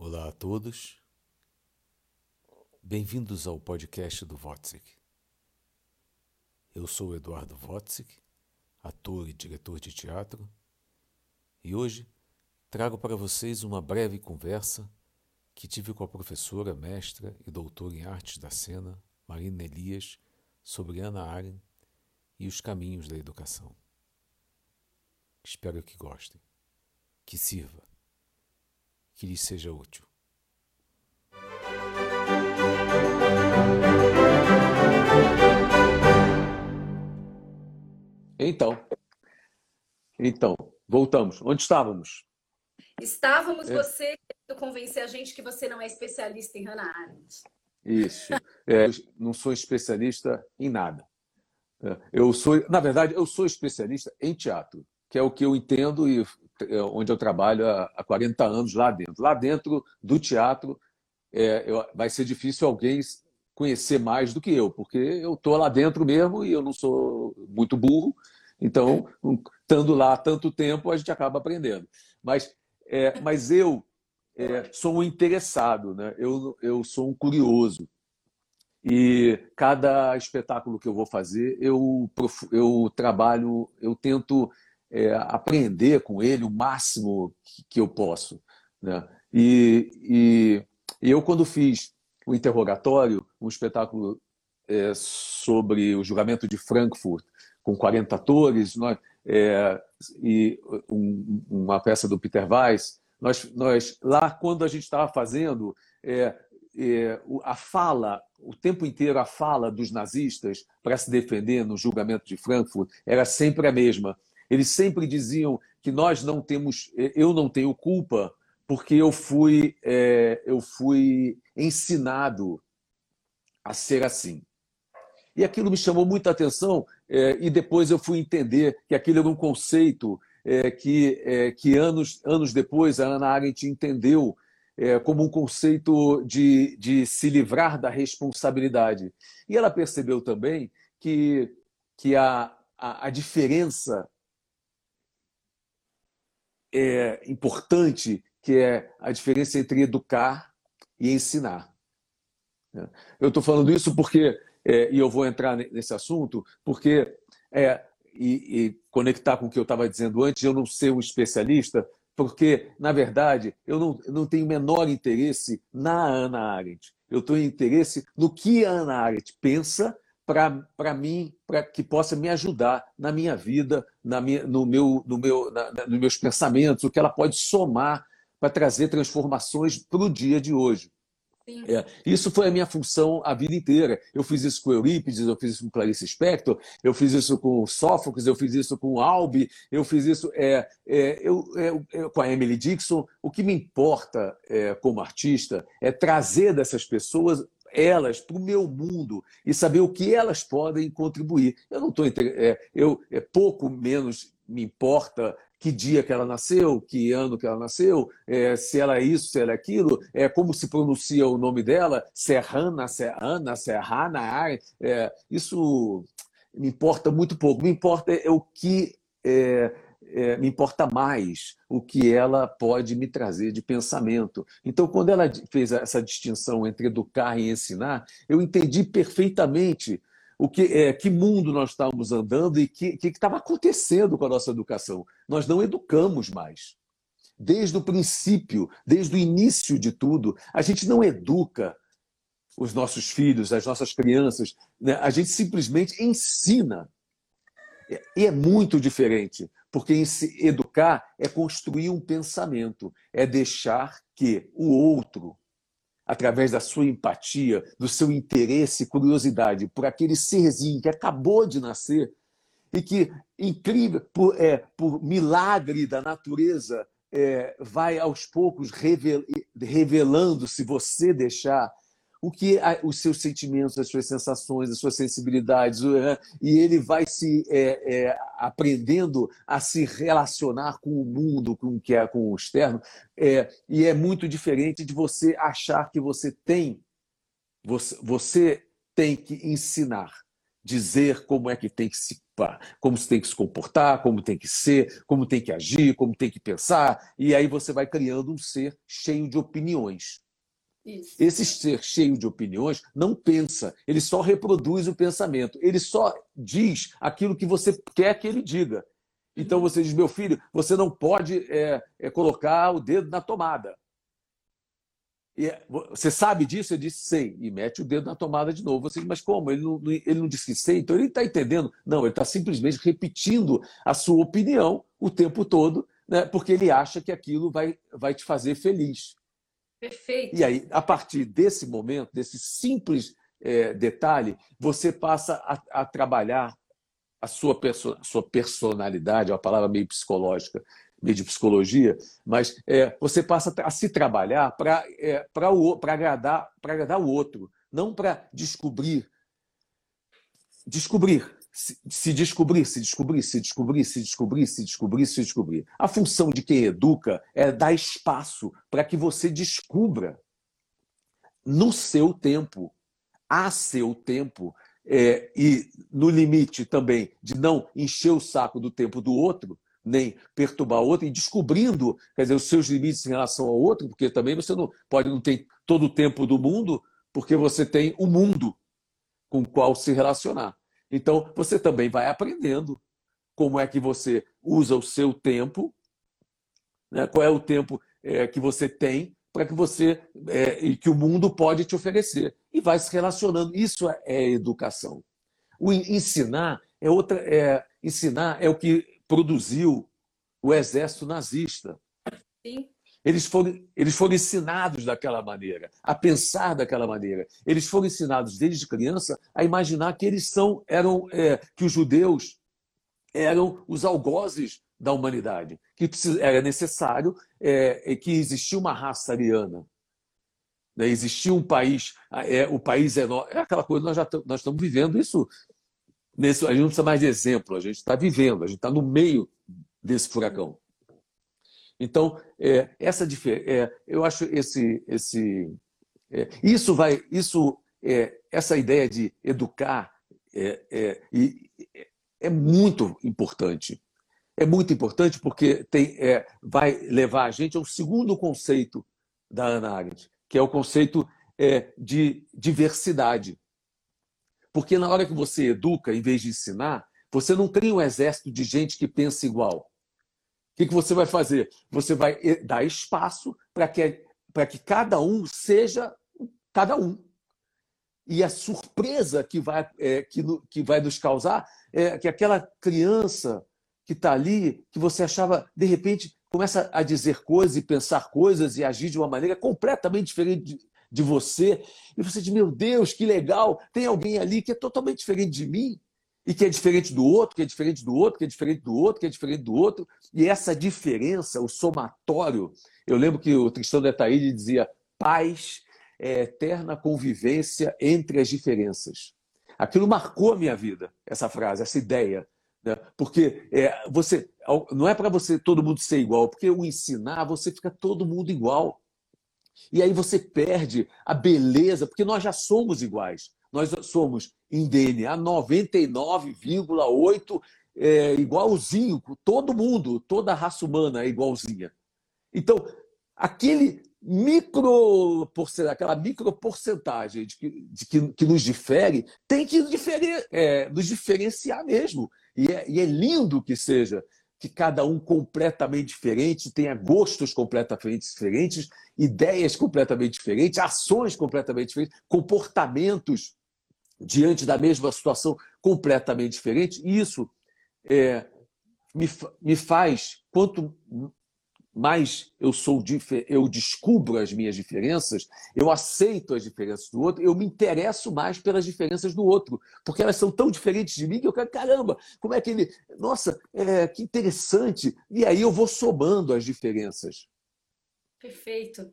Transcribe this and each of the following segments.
Olá a todos. Bem-vindos ao podcast do Wotzik. Eu sou Eduardo Wotzik, ator e diretor de teatro, e hoje trago para vocês uma breve conversa que tive com a professora, mestra e doutora em artes da cena, Marina Elias, sobre Ana Arendt e os caminhos da educação. Espero que gostem, que sirva, que lhes seja útil. Então, então, voltamos. Onde estávamos? Estávamos é. você querendo convencer a gente que você não é especialista em Hannah Arendt. Isso. É, não sou especialista em nada. É, eu sou, na verdade, eu sou especialista em teatro, que é o que eu entendo e onde eu trabalho há 40 anos lá dentro. Lá dentro do teatro, é, eu, vai ser difícil alguém conhecer mais do que eu, porque eu estou lá dentro mesmo e eu não sou muito burro. Então, estando lá tanto tempo, a gente acaba aprendendo. Mas, é, mas eu é, sou um interessado, né? eu, eu sou um curioso. E cada espetáculo que eu vou fazer, eu, eu trabalho, eu tento é, aprender com ele o máximo que eu posso. Né? E, e, e eu, quando fiz o interrogatório, um espetáculo é, sobre o julgamento de Frankfurt, com 40 atores, nós, é, e um, uma peça do Peter Weiss, nós, nós lá, quando a gente estava fazendo, é, é, a fala, o tempo inteiro, a fala dos nazistas para se defender no julgamento de Frankfurt era sempre a mesma. Eles sempre diziam que nós não temos, eu não tenho culpa porque eu fui, é, eu fui ensinado a ser assim. E aquilo me chamou muita atenção, é, e depois eu fui entender que aquilo era um conceito é, que, que anos, anos depois a Ana Arendt entendeu como um conceito de, de se livrar da responsabilidade. E ela percebeu também que, que a, a, a diferença é importante, que é a diferença entre educar e ensinar. Eu estou falando isso porque, é, e eu vou entrar nesse assunto, porque é, e, e conectar com o que eu estava dizendo antes, eu não ser um especialista, porque, na verdade, eu não, eu não tenho o menor interesse na Ana Arendt. Eu tenho interesse no que a Ana Arendt pensa para mim, para que possa me ajudar na minha vida, na minha, no meu, no meu, na, nos meus pensamentos, o que ela pode somar para trazer transformações para o dia de hoje. É, isso foi a minha função a vida inteira. Eu fiz isso com Eurípides, eu fiz isso com Clarice Spector, eu fiz isso com Sófocles, eu fiz isso com Albi, eu fiz isso é, é, eu, é, com a Emily Dixon. O que me importa é, como artista é trazer dessas pessoas elas para o meu mundo e saber o que elas podem contribuir. Eu não estou é, eu é pouco menos me importa que dia que ela nasceu, que ano que ela nasceu, é, se ela é isso, se ela é aquilo, é, como se pronuncia o nome dela, se é Hannah, se é é Hannah, é, isso me importa muito pouco. Me importa é o que é, é, me importa mais o que ela pode me trazer de pensamento. Então, quando ela fez essa distinção entre educar e ensinar, eu entendi perfeitamente o que, é, que mundo nós estávamos andando e o que estava acontecendo com a nossa educação. Nós não educamos mais. Desde o princípio, desde o início de tudo, a gente não educa os nossos filhos, as nossas crianças, né? a gente simplesmente ensina. E é muito diferente, porque educar é construir um pensamento, é deixar que o outro através da sua empatia, do seu interesse e curiosidade por aquele serzinho que acabou de nascer e que, incrível, por, é, por milagre da natureza, é, vai aos poucos revelando, se você deixar, o que os seus sentimentos, as suas sensações, as suas sensibilidades, e ele vai se é, é, aprendendo a se relacionar com o mundo, com o que é com o externo, é, e é muito diferente de você achar que você tem, você, você tem que ensinar, dizer como é que tem que se como você tem que se comportar, como tem que ser, como tem que agir, como tem que pensar, e aí você vai criando um ser cheio de opiniões. Isso. Esse ser cheio de opiniões não pensa, ele só reproduz o pensamento, ele só diz aquilo que você quer que ele diga. Então você diz, meu filho, você não pode é, é, colocar o dedo na tomada. E é, você sabe disso? Ele disse, sei. E mete o dedo na tomada de novo. Você diz, mas como? Ele não, ele não disse que sei, então ele está entendendo. Não, ele está simplesmente repetindo a sua opinião o tempo todo, né, porque ele acha que aquilo vai, vai te fazer feliz. Perfeito. E aí, a partir desse momento, desse simples é, detalhe, você passa a, a trabalhar a sua, perso sua personalidade, é uma palavra meio psicológica, meio de psicologia, mas é, você passa a se trabalhar para é, agradar, agradar o outro, não para descobrir. Descobrir, se, descobrir, se descobrir, se descobrir, se descobrir, se descobrir, se descobrir. A função de quem educa é dar espaço para que você descubra no seu tempo, a seu tempo, é, e no limite também de não encher o saco do tempo do outro, nem perturbar o outro, e descobrindo quer dizer, os seus limites em relação ao outro, porque também você não pode não ter todo o tempo do mundo, porque você tem o mundo com o qual se relacionar. Então, você também vai aprendendo como é que você usa o seu tempo, né? qual é o tempo é, que você tem para que você é, e que o mundo pode te oferecer e vai se relacionando. Isso é, é educação. O ensinar é outra, é, ensinar é o que produziu o exército nazista. Sim. Eles foram, eles foram ensinados daquela maneira, a pensar daquela maneira. Eles foram ensinados desde criança a imaginar que eles são, eram, é, que os judeus eram os algozes da humanidade, que era necessário é, que existia uma raça ariana, né? existia um país, é, o país é, é aquela coisa nós já nós estamos vivendo isso Nesse, a gente não precisa mais de exemplo, a gente está vivendo, a gente está no meio desse furacão. Então, é, essa é, eu acho esse, esse é, isso vai, isso, é, essa ideia de educar é, é, é, muito importante. É muito importante porque tem, é, vai levar a gente ao segundo conceito da Ana Arendt, que é o conceito é, de diversidade. Porque na hora que você educa, em vez de ensinar, você não cria um exército de gente que pensa igual. Que, que você vai fazer? Você vai eh, dar espaço para que, que cada um seja cada um. E a surpresa que vai, é, que, que vai nos causar é que aquela criança que está ali, que você achava, de repente, começa a dizer coisas e pensar coisas e agir de uma maneira completamente diferente de você, e você diz: Meu Deus, que legal, tem alguém ali que é totalmente diferente de mim, e que é diferente do outro, que é diferente do outro, que é diferente do outro, que é diferente do outro. E essa diferença, o somatório, eu lembro que o Tristão de Ataíde dizia: paz é eterna convivência entre as diferenças. Aquilo marcou a minha vida, essa frase, essa ideia. Né? Porque é, você não é para você todo mundo ser igual, porque o ensinar você fica todo mundo igual. E aí você perde a beleza, porque nós já somos iguais. Nós somos em DNA 99,8 é, igualzinho, todo mundo, toda a raça humana é igualzinha. Então, aquele micro aquela micro porcentagem de que, de que, que nos difere tem que é, nos diferenciar mesmo. E é, e é lindo que seja que cada um completamente diferente, tenha gostos completamente diferentes, ideias completamente diferentes, ações completamente diferentes, comportamentos diante da mesma situação completamente diferentes. Isso é, me, me faz, quanto mais eu sou eu descubro as minhas diferenças, eu aceito as diferenças do outro, eu me interesso mais pelas diferenças do outro, porque elas são tão diferentes de mim que eu quero, caramba, como é que ele. Nossa, é, que interessante! E aí eu vou somando as diferenças. Perfeito.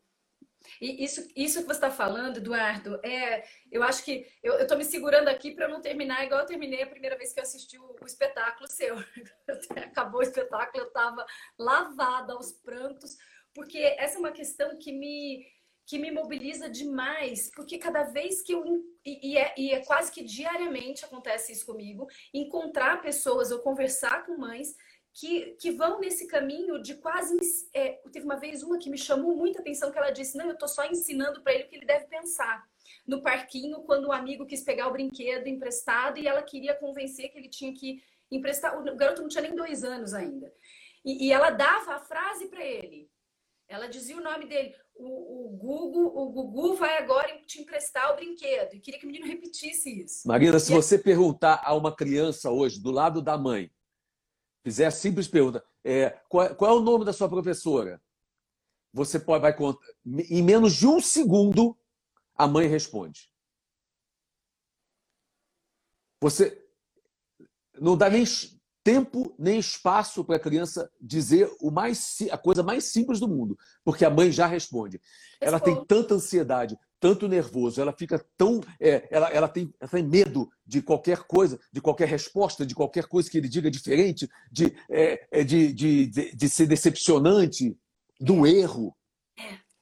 E isso, isso que você está falando, Eduardo, é, eu acho que eu estou me segurando aqui para não terminar igual eu terminei a primeira vez que eu assisti o, o espetáculo seu. Acabou o espetáculo, eu estava lavada aos prantos, porque essa é uma questão que me que me mobiliza demais, porque cada vez que eu. E é, e é quase que diariamente acontece isso comigo encontrar pessoas ou conversar com mães que, que vão nesse caminho de quase. É, teve uma vez uma que me chamou muita atenção, que ela disse: Não, eu estou só ensinando para ele o que ele deve pensar. No parquinho, quando o um amigo quis pegar o brinquedo emprestado e ela queria convencer que ele tinha que emprestar. O garoto não tinha nem dois anos ainda. E, e ela dava a frase para ele. Ela dizia o nome dele. O, o Gugu, o Gugu vai agora te emprestar o brinquedo. E queria que o menino repetisse isso. Marina, se e você é... perguntar a uma criança hoje, do lado da mãe, fizer a simples pergunta: é, qual, qual, é o nome da sua professora? Você pode, vai contar. Em menos de um segundo, a mãe responde. Você não dá nem tempo nem espaço para a criança dizer o mais, a coisa mais simples do mundo, porque a mãe já responde. Ela tem tanta ansiedade, tanto nervoso, ela fica tão. É, ela, ela, tem, ela tem medo de qualquer coisa, de qualquer resposta, de qualquer coisa que ele diga diferente, de, é, é de, de, de, de, ser decepcionante, do erro.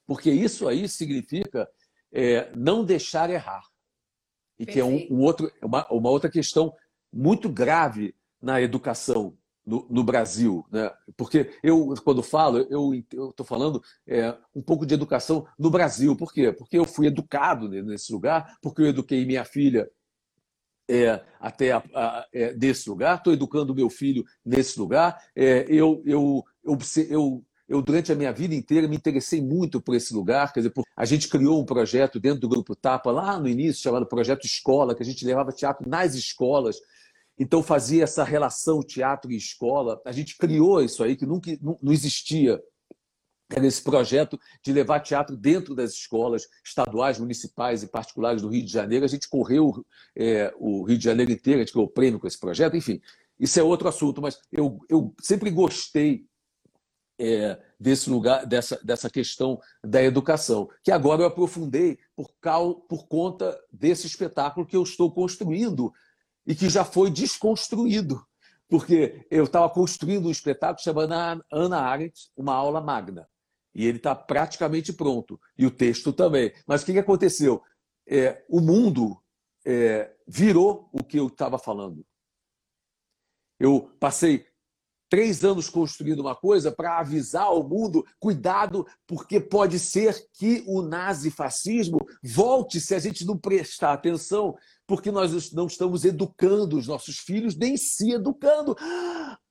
Porque isso aí significa é, não deixar errar. E Perfeito. que é um, um outro, uma, uma outra questão muito grave na educação no, no, Brasil, né? Porque eu, quando falo, eu estou falando é, um pouco de educação no Brasil. Por quê? Porque eu fui educado nesse lugar, porque eu eduquei minha filha é, até a, a, é, desse lugar, estou educando meu filho nesse lugar. É, eu, eu, eu, eu, eu, durante a minha vida inteira, me interessei muito por esse lugar. Quer dizer, a gente criou um projeto dentro do Grupo Tapa, lá no início, chamado Projeto Escola, que a gente levava teatro nas escolas então fazia essa relação teatro e escola. A gente criou isso aí que nunca não existia. Era esse projeto de levar teatro dentro das escolas estaduais, municipais e particulares do Rio de Janeiro. A gente correu é, o Rio de Janeiro inteiro, a gente ganhou prêmio com esse projeto. Enfim, isso é outro assunto, mas eu, eu sempre gostei é, desse lugar, dessa, dessa questão da educação, que agora eu aprofundei por, cal, por conta desse espetáculo que eu estou construindo e que já foi desconstruído, porque eu estava construindo um espetáculo chamado Ana Arendt, uma aula magna, e ele está praticamente pronto, e o texto também. Mas o que, aconteceu? É, o mundo é, virou o que eu estava falando. Eu passei três anos construindo uma coisa para avisar ao mundo: cuidado, porque pode ser que o nazifascismo volte se a gente não prestar atenção porque nós não estamos educando os nossos filhos, nem se educando.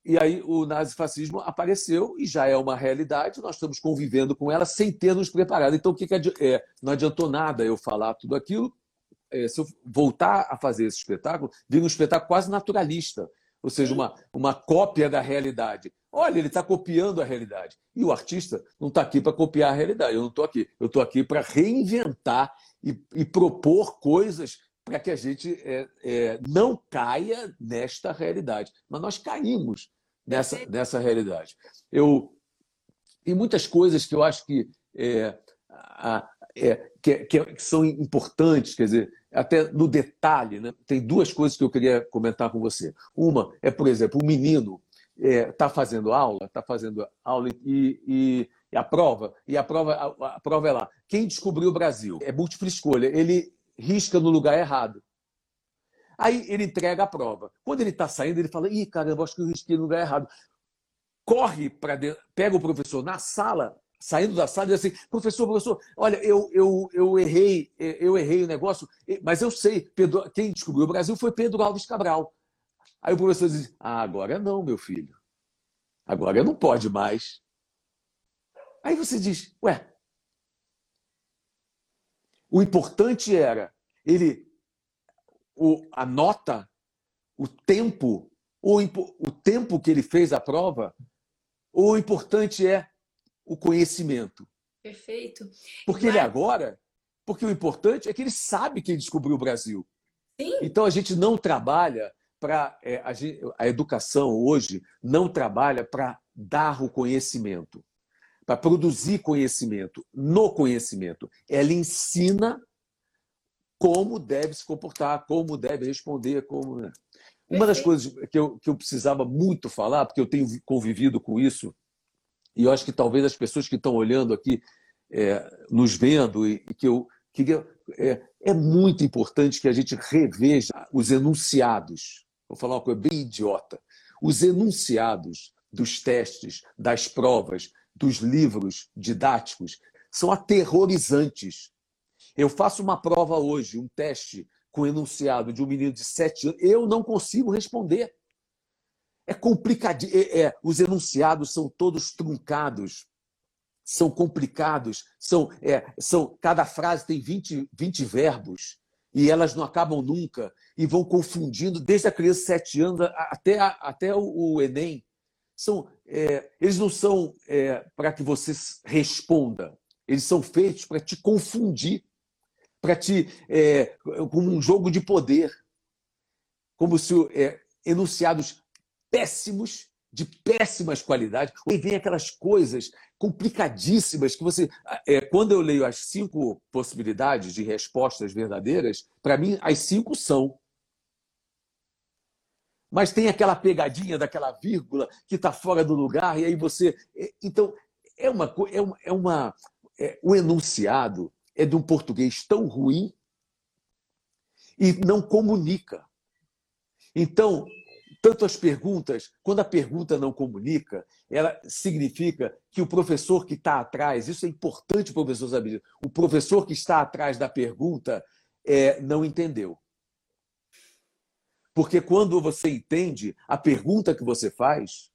E aí o nazifascismo apareceu e já é uma realidade, nós estamos convivendo com ela sem ter nos preparado. Então, o que, que é? Não adiantou nada eu falar tudo aquilo. É, se eu voltar a fazer esse espetáculo, vira um espetáculo quase naturalista, ou seja, uma, uma cópia da realidade. Olha, ele está copiando a realidade. E o artista não está aqui para copiar a realidade. Eu não estou aqui. Eu estou aqui para reinventar e, e propor coisas para que a gente é, é, não caia nesta realidade. Mas nós caímos nessa, nessa realidade. Eu, tem muitas coisas que eu acho que, é, a, é, que, que, são importantes, quer dizer, até no detalhe. Né? Tem duas coisas que eu queria comentar com você. Uma é, por exemplo, o menino está é, fazendo aula, está fazendo aula e, e, e, a prova, e a prova, a, a prova é lá. Quem descobriu o Brasil? É múltipla escolha. Ele risca no lugar errado. Aí ele entrega a prova. Quando ele está saindo, ele fala: ih, caramba, acho que eu risquei no lugar errado. Corre para dentro, pega o professor na sala, saindo da sala, e assim: professor, professor, olha, eu, eu, eu errei, eu errei o negócio, mas eu sei, Pedro, quem descobriu o Brasil foi Pedro Alves Cabral. Aí o professor diz: ah, agora não, meu filho. Agora não pode mais. Aí você diz: ué, o importante era ele o, a nota, o tempo, o, o tempo que ele fez a prova, ou o importante é o conhecimento. Perfeito. Porque Mas... ele agora, porque o importante é que ele sabe que ele descobriu o Brasil. Sim. Então a gente não trabalha para é, a, a educação hoje não trabalha para dar o conhecimento para produzir conhecimento no conhecimento. Ela ensina como deve se comportar, como deve responder, como. Né? Uma das coisas que eu, que eu precisava muito falar, porque eu tenho convivido com isso, e eu acho que talvez as pessoas que estão olhando aqui é, nos vendo e, que eu queria. É, é muito importante que a gente reveja os enunciados. Vou falar uma coisa bem idiota. Os enunciados dos testes, das provas, dos livros didáticos são aterrorizantes. Eu faço uma prova hoje, um teste com enunciado de um menino de sete anos, eu não consigo responder. É complicado. É, é, os enunciados são todos truncados, são complicados, são, é, são cada frase tem 20, 20 verbos e elas não acabam nunca e vão confundindo desde a criança de 7 anos até, até o, o Enem. São, é, eles não são é, para que você responda, eles são feitos para te confundir, para te. É, como um jogo de poder. Como se enunciados péssimos, de péssimas qualidades, e vem aquelas coisas complicadíssimas que você. É, quando eu leio as cinco possibilidades de respostas verdadeiras, para mim, as cinco são. Mas tem aquela pegadinha daquela vírgula que está fora do lugar, e aí você. É, então, é uma. É uma, é uma é, o enunciado é de um português tão ruim e não comunica. Então, tanto as perguntas, quando a pergunta não comunica, ela significa que o professor que está atrás, isso é importante o professor saber, o professor que está atrás da pergunta é, não entendeu. Porque quando você entende a pergunta que você faz,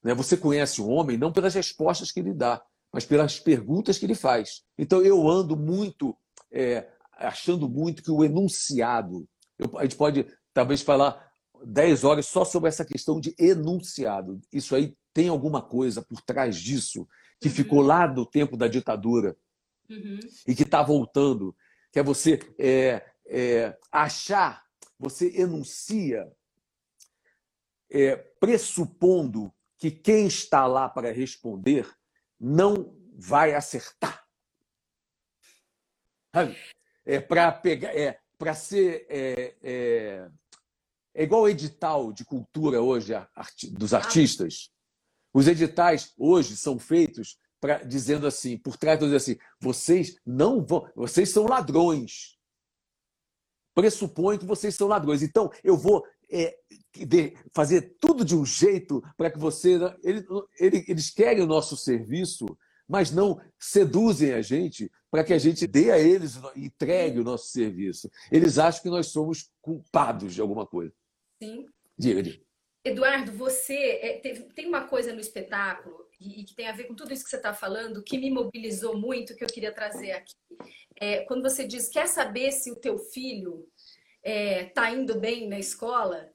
né, você conhece o homem não pelas respostas que ele dá, mas pelas perguntas que ele faz. Então eu ando muito, é, achando muito que o enunciado, eu, a gente pode talvez falar 10 horas só sobre essa questão de enunciado. Isso aí tem alguma coisa por trás disso que uhum. ficou lá do tempo da ditadura uhum. e que está voltando, que é você é, é, achar, você enuncia é, pressupondo que quem está lá para responder não vai acertar. É para pegar, é para ser é, é, igual o edital de cultura hoje dos artistas. Os editais hoje são feitos para dizendo assim, por trás dizendo assim, vocês não vão, vocês são ladrões. Pressupõe que vocês são ladrões. Então eu vou é, de, fazer tudo de um jeito para que você, eles, eles querem o nosso serviço, mas não seduzem a gente para que a gente dê a eles, entregue o nosso serviço. Eles acham que nós somos culpados de alguma coisa. Sim. Diga, diga. Eduardo, você é, tem uma coisa no espetáculo e, e, que tem a ver com tudo isso que você está falando que me mobilizou muito, que eu queria trazer aqui. É, quando você diz, quer saber se o teu filho está é, tá indo bem na escola?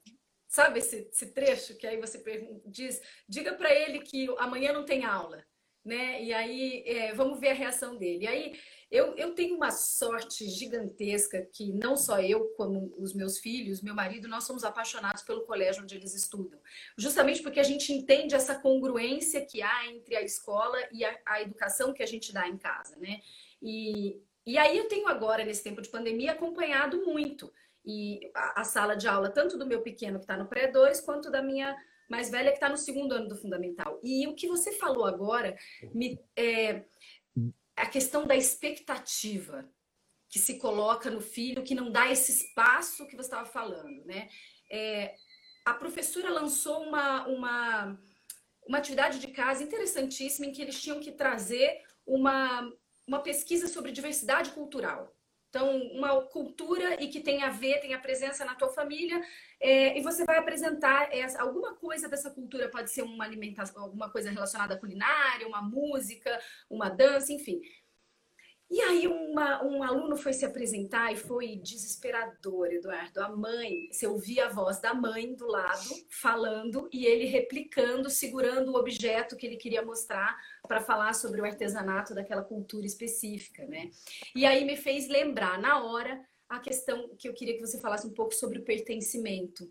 Sabe esse, esse trecho que aí você diz, diga para ele que amanhã não tem aula, né? E aí é, vamos ver a reação dele. E aí eu, eu tenho uma sorte gigantesca que não só eu, como os meus filhos, meu marido, nós somos apaixonados pelo colégio onde eles estudam. Justamente porque a gente entende essa congruência que há entre a escola e a, a educação que a gente dá em casa, né? E, e aí eu tenho agora, nesse tempo de pandemia, acompanhado muito. E a, a sala de aula, tanto do meu pequeno que está no pré-2, quanto da minha mais velha que está no segundo ano do fundamental. E o que você falou agora me, é, a questão da expectativa que se coloca no filho, que não dá esse espaço que você estava falando, né? É, a professora lançou uma, uma, uma atividade de casa interessantíssima em que eles tinham que trazer uma, uma pesquisa sobre diversidade cultural. Então, uma cultura e que tem a ver, tem a presença na tua família, é, e você vai apresentar essa, alguma coisa dessa cultura, pode ser uma alimentação, alguma coisa relacionada à culinária, uma música, uma dança, enfim. E aí uma, um aluno foi se apresentar e foi desesperador, Eduardo. A mãe, você ouvia a voz da mãe do lado falando e ele replicando, segurando o objeto que ele queria mostrar para falar sobre o artesanato daquela cultura específica, né? E aí me fez lembrar na hora a questão que eu queria que você falasse um pouco sobre o pertencimento.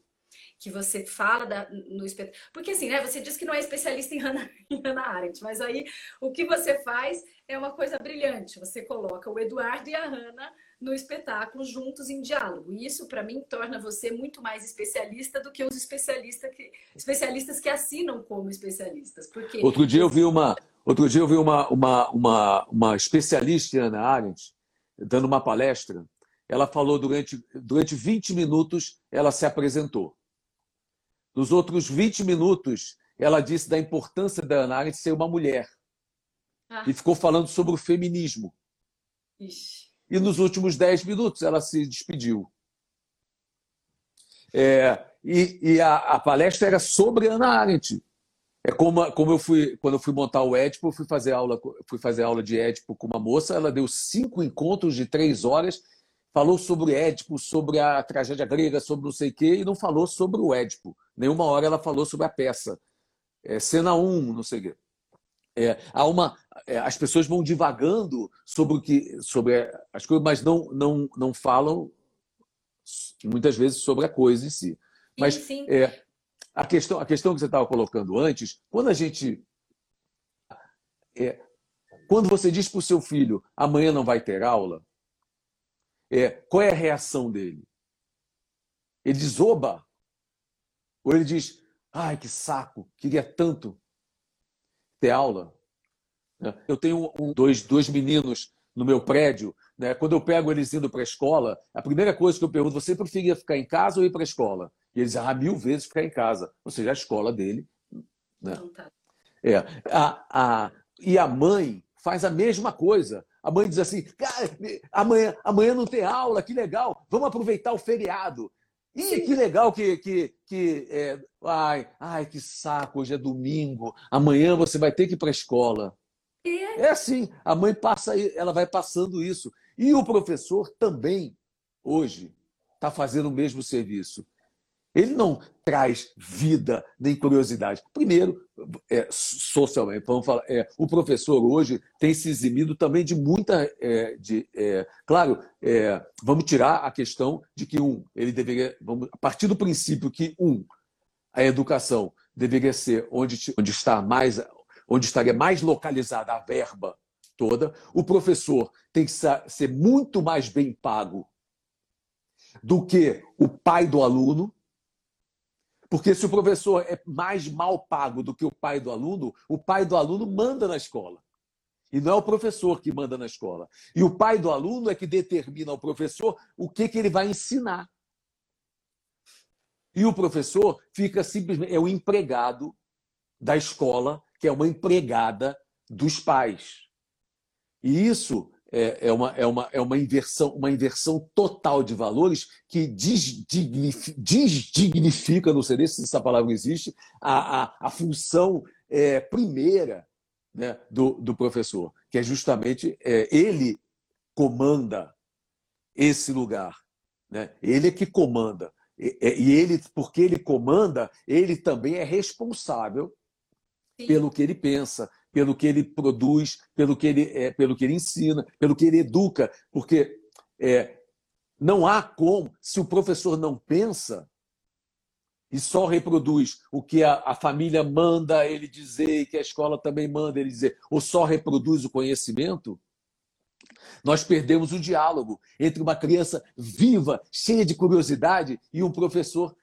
Que você fala da, no espetáculo. Porque assim, né? Você diz que não é especialista em Hannah, em Hannah Arendt, mas aí o que você faz é uma coisa brilhante. Você coloca o Eduardo e a Hannah no espetáculo juntos em diálogo. E isso, para mim, torna você muito mais especialista do que os especialistas que, especialistas que assinam como especialistas. Porque... Outro dia eu vi uma, outro dia eu vi uma, uma, uma, uma especialista em Hannah Arendt dando uma palestra. Ela falou durante, durante 20 minutos, ela se apresentou. Nos outros 20 minutos, ela disse da importância da Ana Arendt ser uma mulher. Ah. E ficou falando sobre o feminismo. Ixi. E nos últimos 10 minutos, ela se despediu. É, e, e a, a, palestra era sobre Ana Arendt. É como, como eu fui, quando eu fui montar o Édipo, eu fui fazer aula, fui fazer aula de Édipo com uma moça, ela deu cinco encontros de três horas falou sobre Édipo, sobre a tragédia grega, sobre não sei o quê, e não falou sobre o Édipo. Nenhuma hora ela falou sobre a peça. É, cena 1, um, não sei o quê. É, há uma, é, as pessoas vão divagando sobre, o que, sobre as coisas, mas não, não, não falam muitas vezes sobre a coisa em si. Mas sim, sim. É, a, questão, a questão que você estava colocando antes, quando a gente. É, quando você diz para o seu filho amanhã não vai ter aula, é, qual é a reação dele? Ele diz, oba! Ou ele diz, ai, que saco, queria tanto ter aula. Né? Eu tenho um, dois, dois meninos no meu prédio. Né? Quando eu pego eles indo para a escola, a primeira coisa que eu pergunto, você preferia ficar em casa ou ir para a escola? E eles dizem, ah, mil vezes ficar em casa. Ou seja, a escola dele. Né? Tá. É, a, a, e a mãe faz a mesma coisa. A mãe diz assim: amanhã, amanhã não tem aula, que legal, vamos aproveitar o feriado. Ih, que legal que. que, que é, ai, ai, que saco, hoje é domingo, amanhã você vai ter que ir para a escola. É. é assim, a mãe passa, ela vai passando isso. E o professor também, hoje, está fazendo o mesmo serviço. Ele não traz vida nem curiosidade. Primeiro, é, socialmente, vamos falar, é, o professor hoje tem se eximido também de muita. É, de, é, claro, é, vamos tirar a questão de que, um, ele deveria. Vamos, a partir do princípio que, um, a educação deveria ser onde, onde está mais. onde estaria mais localizada a verba toda, o professor tem que ser muito mais bem pago do que o pai do aluno porque se o professor é mais mal pago do que o pai do aluno, o pai do aluno manda na escola. E não é o professor que manda na escola. E o pai do aluno é que determina ao professor o que, que ele vai ensinar. E o professor fica simplesmente. É o empregado da escola, que é uma empregada dos pais. E isso é, é, uma, é, uma, é uma, inversão, uma inversão total de valores que desdignifica, desdignifica não sei nem se essa palavra existe, a, a, a função é, primeira né, do, do professor, que é justamente é, ele comanda esse lugar. Né? Ele é que comanda. E, e ele, porque ele comanda, ele também é responsável Sim. pelo que ele pensa, pelo que ele produz, pelo que ele, é, pelo que ele ensina, pelo que ele educa, porque é, não há como, se o professor não pensa e só reproduz o que a, a família manda ele dizer, e que a escola também manda ele dizer, ou só reproduz o conhecimento, nós perdemos o diálogo entre uma criança viva, cheia de curiosidade, e um professor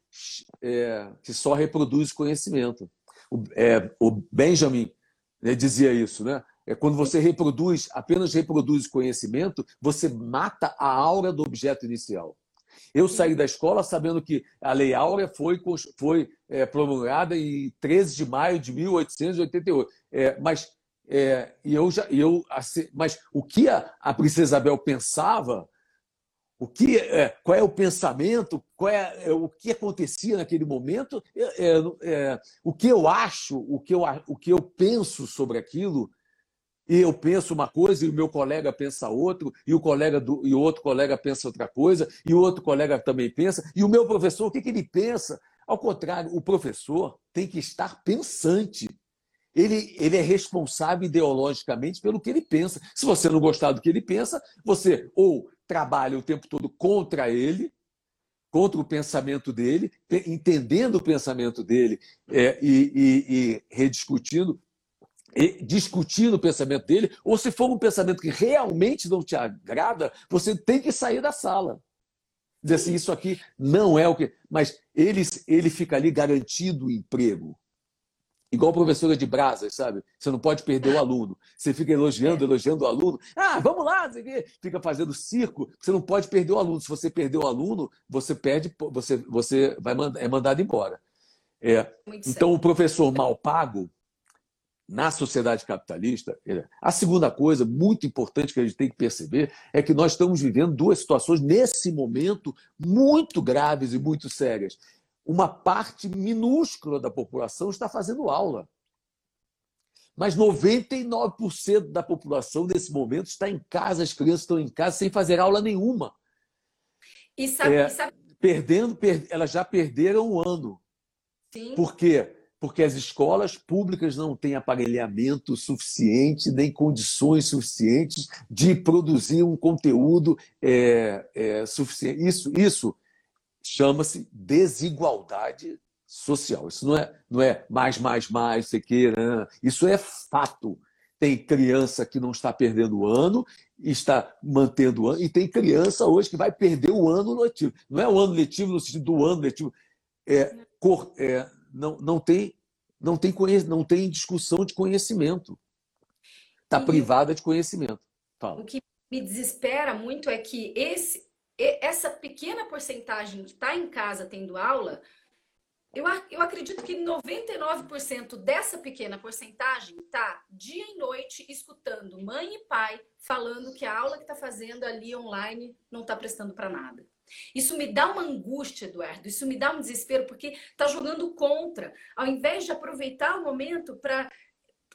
é, que só reproduz conhecimento. O, é, o Benjamin né, dizia isso, né? É quando você reproduz, apenas reproduz conhecimento, você mata a aura do objeto inicial. Eu saí da escola sabendo que a Lei Áurea foi, foi é, promulgada em 13 de maio de 1888. É, mas, é, eu já, eu, assim, mas o que a, a Princesa Isabel pensava, o que, é, qual é o pensamento, qual é, é o que acontecia naquele momento, é, é, é, o que eu acho, o que eu, o que eu penso sobre aquilo, e eu penso uma coisa e o meu colega pensa outro, e o colega do, e o outro colega pensa outra coisa, e o outro colega também pensa, e o meu professor, o que, que ele pensa? Ao contrário, o professor tem que estar pensante. Ele, ele é responsável ideologicamente pelo que ele pensa. Se você não gostar do que ele pensa, você ou trabalha o tempo todo contra ele, contra o pensamento dele, entendendo o pensamento dele é, e, e, e rediscutindo, e discutindo o pensamento dele, ou se for um pensamento que realmente não te agrada, você tem que sair da sala. Dizer assim, isso aqui não é o que. Mas ele, ele fica ali garantido o emprego. Igual professora de brasas, sabe? Você não pode perder o aluno. Você fica elogiando, elogiando o aluno. Ah, vamos lá, fica fazendo circo. Você não pode perder o aluno. Se você perder o aluno, você perde, você, você vai é mandado embora. É. Então, o professor mal pago na sociedade capitalista, a segunda coisa muito importante que a gente tem que perceber é que nós estamos vivendo duas situações nesse momento muito graves e muito sérias uma parte minúscula da população está fazendo aula. Mas 99% da população nesse momento está em casa, as crianças estão em casa sem fazer aula nenhuma. E sabe, é, sabe... perdendo, per... elas já perderam um ano. Sim. Por quê? Porque as escolas públicas não têm aparelhamento suficiente, nem condições suficientes de produzir um conteúdo é, é, suficiente. Isso, isso chama-se desigualdade social. Isso não é, não é mais, mais, mais, sei que, né? isso é fato. Tem criança que não está perdendo o ano, está mantendo o ano, e tem criança hoje que vai perder o ano letivo. Não é o ano letivo no sentido do ano letivo. É, cor, é, não, não, tem, não, tem não tem discussão de conhecimento. Está privada de conhecimento. Fala. O que me desespera muito é que esse, essa pequena porcentagem que está em casa tendo aula, eu, eu acredito que 99% dessa pequena porcentagem está dia e noite escutando mãe e pai falando que a aula que está fazendo ali online não está prestando para nada. Isso me dá uma angústia, Eduardo, isso me dá um desespero, porque está jogando contra. Ao invés de aproveitar o momento para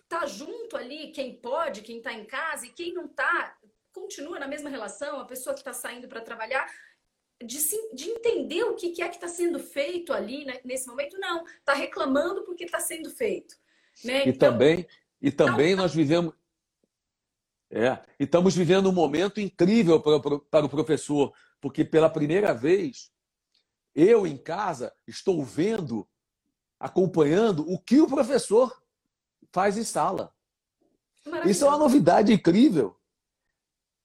estar tá junto ali, quem pode, quem está em casa, e quem não está, continua na mesma relação, a pessoa que está saindo para trabalhar, de, de, entender o que, é que está sendo feito ali né, nesse momento, não, está reclamando porque está sendo feito. Né? E então, também, e também nós vivemos. É, e estamos vivendo um momento incrível para, para o professor, porque pela primeira vez, eu em casa estou vendo, acompanhando o que o professor faz em sala. Isso é uma novidade incrível.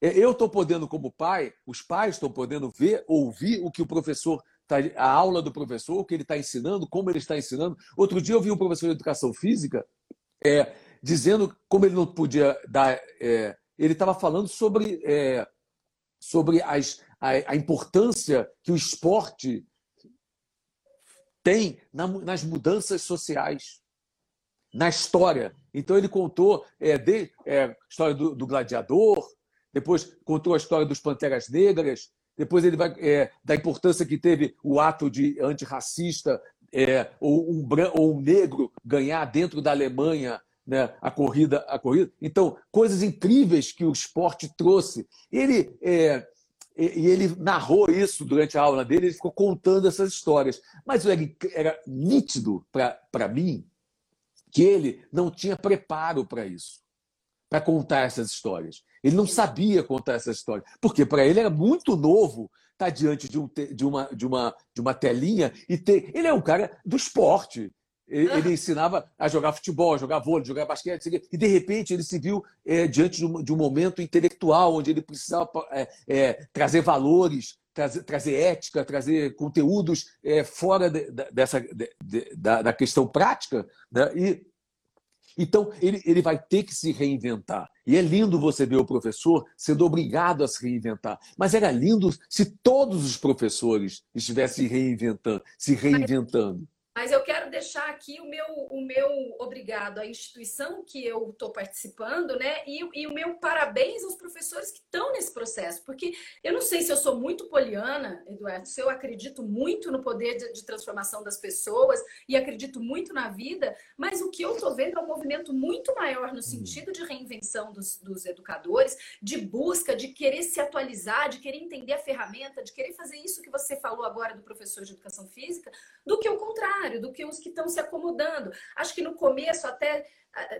É, eu estou podendo, como pai, os pais estão podendo ver, ouvir o que o professor, tá, a aula do professor, o que ele está ensinando, como ele está ensinando. Outro dia eu vi um professor de educação física é, dizendo como ele não podia dar. É, ele estava falando sobre, é, sobre as, a, a, importância que o esporte tem na, nas mudanças sociais, na história. Então ele contou é, de, é, história do, do gladiador, depois contou a história dos Panteras Negras, depois ele vai é, da importância que teve o ato de antirracista é, ou, um, ou um negro ganhar dentro da Alemanha né, a corrida, a corrida. Então, coisas incríveis que o esporte trouxe. Ele é, e ele narrou isso durante a aula dele, ele ficou contando essas histórias. Mas era, era nítido para mim que ele não tinha preparo para isso, para contar essas histórias. Ele não sabia contar essa história, porque para ele era muito novo estar tá diante de, um, de, uma, de, uma, de uma telinha e ter. Ele é um cara do esporte. Ele, ele ensinava a jogar futebol, a jogar vôlei, jogar basquete, e de repente ele se viu é, diante de um, de um, momento intelectual onde ele precisava é, é, trazer valores, trazer, trazer, ética, trazer conteúdos é, fora de, de, dessa, de, da, da, questão prática, né? e então, ele, ele vai ter que se reinventar. E é lindo você ver o professor sendo obrigado a se reinventar. Mas era lindo se todos os professores estivessem reinventando, se reinventando. Mas eu quero deixar aqui o meu, o meu obrigado à instituição que eu estou participando, né? E, e, o meu parabéns aos professores que estão nesse processo, porque eu não sei se eu sou muito poliana, Eduardo, se eu acredito muito no poder de, de transformação das pessoas e acredito muito na vida, mas o que eu estou vendo é um movimento muito maior no sentido de reinvenção dos, dos educadores, de busca, de querer se atualizar, de querer entender a ferramenta, de querer fazer isso que você falou agora do professor de educação física, do que o contrário contrário do que os que estão se acomodando. Acho que no começo até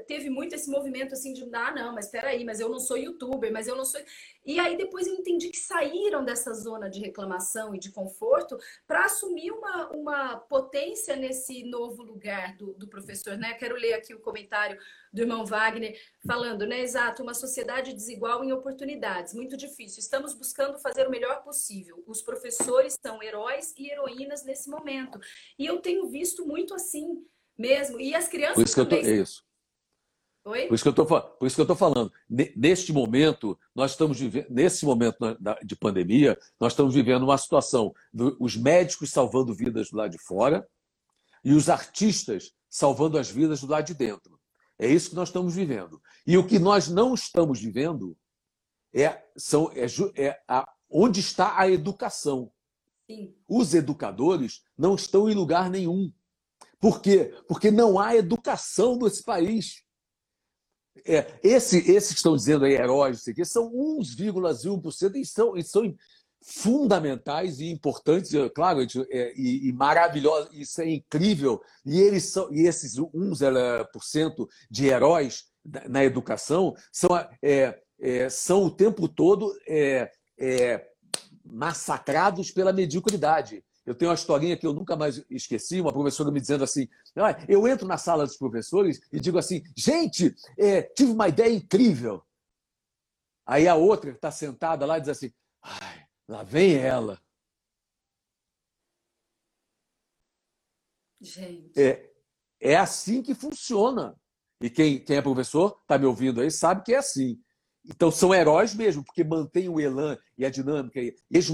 teve muito esse movimento assim de, ah, não, mas espera aí, mas eu não sou youtuber, mas eu não sou. E aí depois eu entendi que saíram dessa zona de reclamação e de conforto para assumir uma, uma potência nesse novo lugar do, do professor, né? Quero ler aqui o comentário do irmão Wagner falando, né? Exato, uma sociedade desigual em oportunidades, muito difícil. Estamos buscando fazer o melhor possível. Os professores são heróis e heroínas nesse momento. E eu tenho visto muito assim mesmo. E as crianças Por isso também... que eu tô... É isso. Oi? Por isso que eu tô, por isso que eu estou falando. Neste momento, nós estamos vivendo, nesse momento de pandemia, nós estamos vivendo uma situação dos médicos salvando vidas do lado de fora e os artistas salvando as vidas do lado de dentro. É isso que nós estamos vivendo. E o que nós não estamos vivendo é, são, é, é a, onde está a educação. Sim. Os educadores não estão em lugar nenhum. Por quê? Porque não há educação nesse país. É, esse, esses que estão dizendo aí heróis, aqui, são 1,1% e são, e são fundamentais e importantes, claro, é, e, e maravilhosos, isso é incrível. E eles são, e esses 1% de heróis na, na educação são, é, é, são o tempo todo é, é, massacrados pela mediocridade. Eu tenho uma historinha que eu nunca mais esqueci, uma professora me dizendo assim: ah, eu entro na sala dos professores e digo assim, gente, é, tive uma ideia incrível. Aí a outra está sentada lá e diz assim, ai, lá vem ela. Gente. É, é assim que funciona. E quem, quem é professor, está me ouvindo aí, sabe que é assim. Então são heróis mesmo, porque mantêm o elan e a dinâmica. Eles,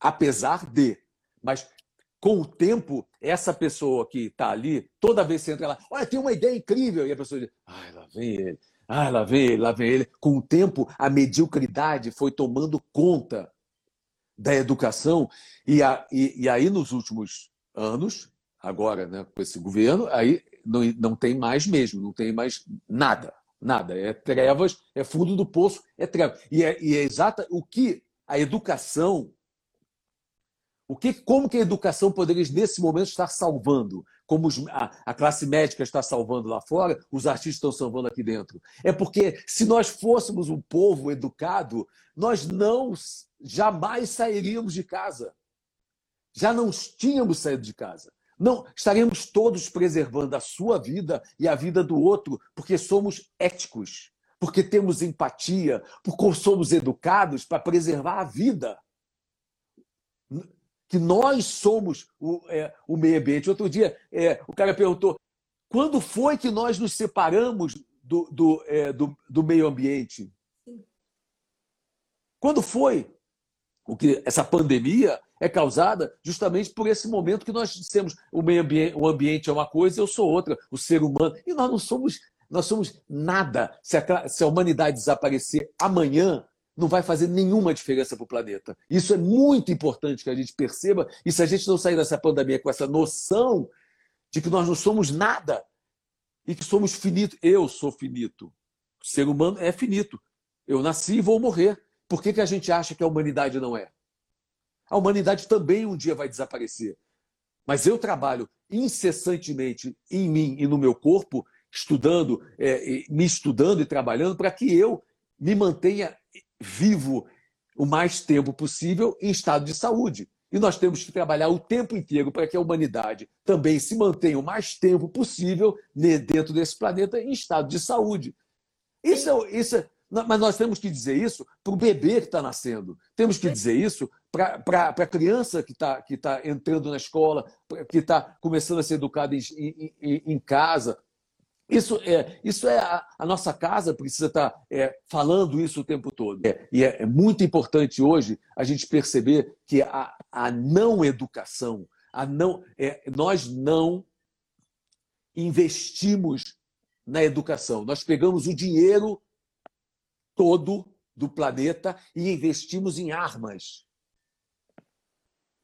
apesar de mas com o tempo, essa pessoa que está ali, toda vez que você entra lá, olha, tem uma ideia incrível, e a pessoa diz, ai, lá vem ele, ai, lá vem ele, lá vem ele. Com o tempo, a mediocridade foi tomando conta da educação, e, a, e, e aí nos últimos anos, agora né, com esse governo, aí não, não tem mais mesmo, não tem mais nada, nada. É trevas, é fundo do poço, é trevas. E é, e é exata o que a educação o que, como que a educação poderia, nesse momento, estar salvando? Como os, a, a, classe médica está salvando lá fora, os artistas estão salvando aqui dentro. É porque, se nós fôssemos um povo educado, nós não jamais sairíamos de casa. Já não tínhamos saído de casa. Não, estaremos todos preservando a sua vida e a vida do outro, porque somos éticos, porque temos empatia, porque somos educados para preservar a vida que nós somos o, é, o meio ambiente. Outro dia, é, o cara perguntou: quando foi que nós nos separamos do, do, é, do, do meio ambiente? Quando foi? O que essa pandemia é causada justamente por esse momento que nós dissemos o meio ambiente, o ambiente é uma coisa, eu sou outra, o ser humano, e nós não somos, nós somos nada. Se a, se a humanidade desaparecer amanhã, não vai fazer nenhuma diferença para o planeta. Isso é muito importante que a gente perceba, e se a gente não sair dessa pandemia com essa noção de que nós não somos nada e que somos finitos, eu sou finito. O ser humano é finito. Eu nasci e vou morrer. Por que, que a gente acha que a humanidade não é? A humanidade também um dia vai desaparecer. Mas eu trabalho incessantemente em mim e no meu corpo, estudando, é, me estudando e trabalhando para que eu me mantenha vivo o mais tempo possível em estado de saúde. E nós temos que trabalhar o tempo inteiro para que a humanidade também se mantenha o mais tempo possível dentro desse planeta em estado de saúde. Isso é, isso é, mas nós temos que dizer isso para o bebê que está nascendo. Temos que dizer isso para a criança que está que tá entrando na escola, que está começando a ser educada em, em, em casa, isso é, isso é a, a nossa casa precisa estar é, falando isso o tempo todo. É, e é, é, muito importante hoje a gente perceber que a, a não educação, a não, é, nós não investimos na educação. Nós pegamos o dinheiro todo do planeta e investimos em armas.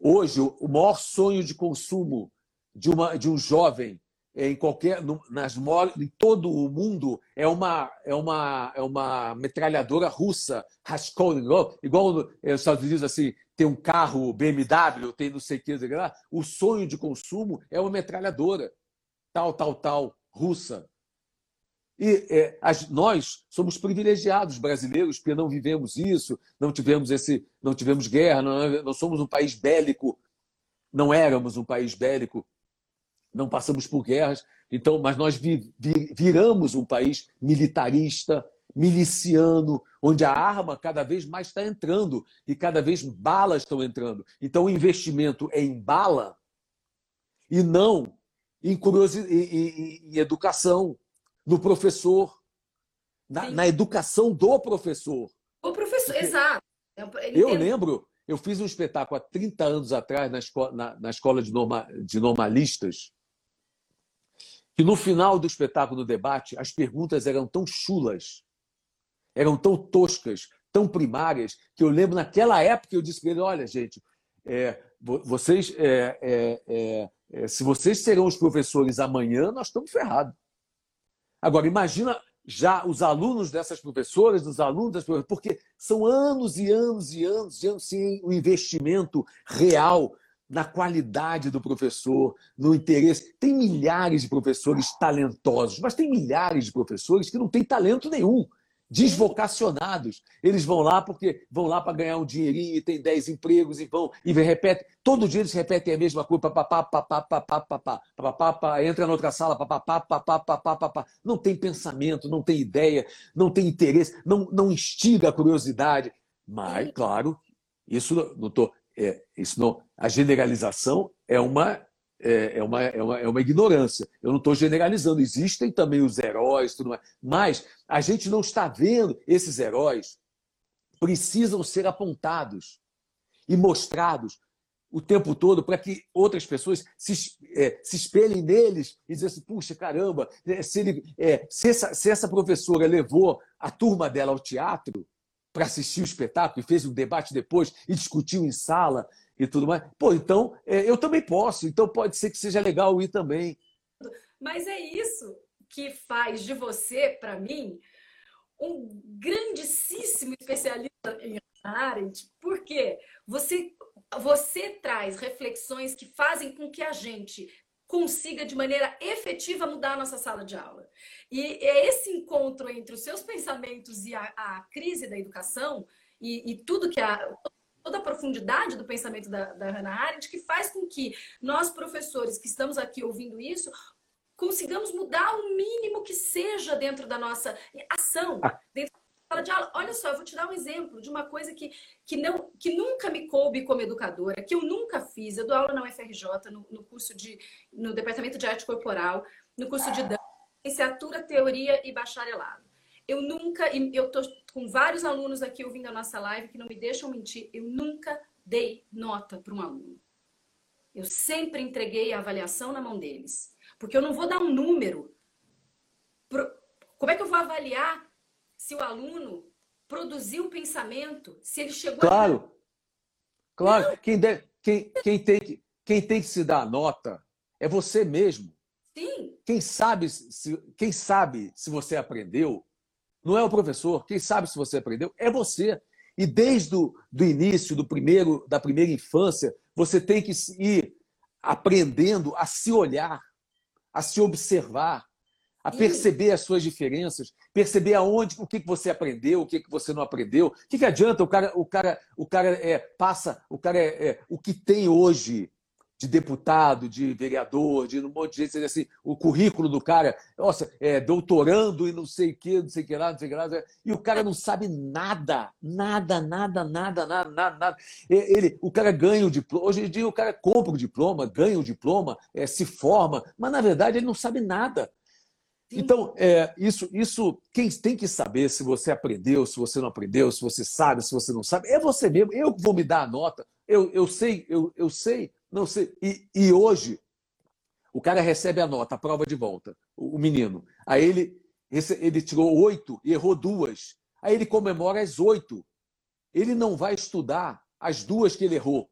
Hoje, o maior sonho de consumo de, uma, de um jovem em qualquer nas em todo o mundo é uma é uma é uma metralhadora russa Raskolnikov igual nos Estados Unidos assim tem um carro BMW tem não sei o que lá. O sonho de consumo é uma metralhadora tal tal tal russa. E é, as, nós somos privilegiados brasileiros porque não vivemos isso, não tivemos esse, não tivemos guerra, não, não somos um país bélico, não éramos um país bélico, não passamos por guerras. Então, mas nós vi, vi, viramos um país militarista, miliciano, onde a arma cada vez mais está entrando e cada vez balas estão entrando. Então, o investimento é em bala e não em, em, em educação, no professor, na, na, educação do professor. O professor, Porque exato. Eu lembro, eu fiz um espetáculo há 30 anos atrás na escola, na, na escola de, norma, de normalistas, que no final do espetáculo, do debate, as perguntas eram tão chulas, eram tão toscas, tão primárias, que eu lembro naquela época eu disse para ele: olha, gente, é, vocês, é, é, é, é, se vocês serão os professores amanhã, nós estamos ferrados. Agora, imagina já os alunos dessas professoras, os alunos das professoras, porque são anos e anos e anos e anos sem o investimento real na qualidade do professor, no interesse. Tem milhares de professores talentosos, mas tem milhares de professores que não têm talento nenhum, desvocacionados. Eles vão lá porque vão lá para ganhar um dinheirinho e tem 10 empregos e vão e repetem. Todo dia eles repetem a mesma coisa, papapá, papapá, papapá, papapá, entra na outra sala, papapá, papapá, papapá. Não tem pensamento, não tem ideia, não tem interesse, não, não instiga a curiosidade. Mas, claro, isso não estou é, isso não, a generalização é uma, é, é, uma, é, uma, é uma ignorância. Eu não estou generalizando. Existem também os heróis, tudo mais. Mas a gente não está vendo esses heróis precisam ser apontados e mostrados o tempo todo para que outras pessoas se, é, se espelhem neles e dizem assim, puxa, caramba, é, se, ele, é, se, essa, se essa professora levou a turma dela ao teatro, para assistir o espetáculo e fez um debate depois e discutiu em sala e tudo mais. Pô, então é, eu também posso, então pode ser que seja legal ir também. Mas é isso que faz de você, para mim, um grandíssimo especialista em Arendt, porque você, você traz reflexões que fazem com que a gente consiga de maneira efetiva mudar a nossa sala de aula. E é esse encontro entre os seus pensamentos e a, a crise da educação e, e, tudo que a toda a profundidade do pensamento da, da Hannah Arendt que faz com que nós professores que estamos aqui ouvindo isso consigamos mudar o mínimo que seja dentro da nossa ação, ah. dentro sala de aula. Olha só, eu vou te dar um exemplo de uma coisa que, que, não, que nunca me coube como educadora, que eu nunca fiz. Eu dou aula na UFRJ, no, no curso de. no Departamento de Arte Corporal, no curso de dança, licenciatura, teoria e bacharelado. Eu nunca, eu tô com vários alunos aqui ouvindo a nossa live que não me deixam mentir, eu nunca dei nota para um aluno. Eu sempre entreguei a avaliação na mão deles. Porque eu não vou dar um número. Pro... Como é que eu vou avaliar se o aluno produziu o pensamento, se ele chegou Claro. A... Claro, quem, deve, quem, quem, tem que, quem tem que se dar a nota é você mesmo. Sim. Quem sabe se, quem sabe se você aprendeu não é o professor. Quem sabe se você aprendeu é você. E desde o do início, do primeiro, da primeira infância, você tem que ir aprendendo a se olhar, a se observar, a perceber as suas diferenças, perceber aonde, o que você aprendeu, o que você não aprendeu. O que, que adianta o cara, o cara, o cara é, passa, o cara é, é o que tem hoje de deputado, de vereador, de um monte de gente, assim, o currículo do cara, nossa, é doutorando e não sei o que, não sei o que lá, não sei o que lá, e o cara não sabe nada, nada, nada, nada, nada, nada, nada. Ele, o cara ganha o diploma, hoje em dia o cara compra o diploma, ganha o diploma, é, se forma, mas na verdade ele não sabe nada. Então, é, isso, isso, quem tem que saber se você aprendeu, se você não aprendeu, se você sabe, se você não sabe, é você mesmo. Eu vou me dar a nota. Eu, eu sei, eu, eu sei, não sei. E, e hoje, o cara recebe a nota, a prova de volta, o, o menino. Aí ele, ele tirou oito e errou duas. Aí ele comemora as oito. Ele não vai estudar as duas que ele errou.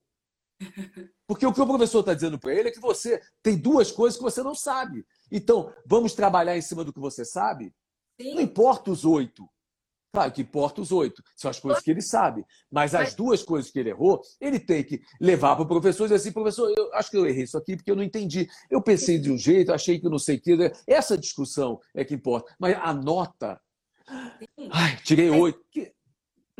Porque o que o professor está dizendo para ele é que você tem duas coisas que você não sabe. Então, vamos trabalhar em cima do que você sabe? Sim. Não importa os oito. Claro que importa os oito, são as coisas que ele sabe. Mas as duas coisas que ele errou, ele tem que levar para o professor e dizer assim: professor, eu acho que eu errei isso aqui porque eu não entendi. Eu pensei de um jeito, achei que eu não sei o que. Essa discussão é que importa. Mas a nota. Ai, tirei oito.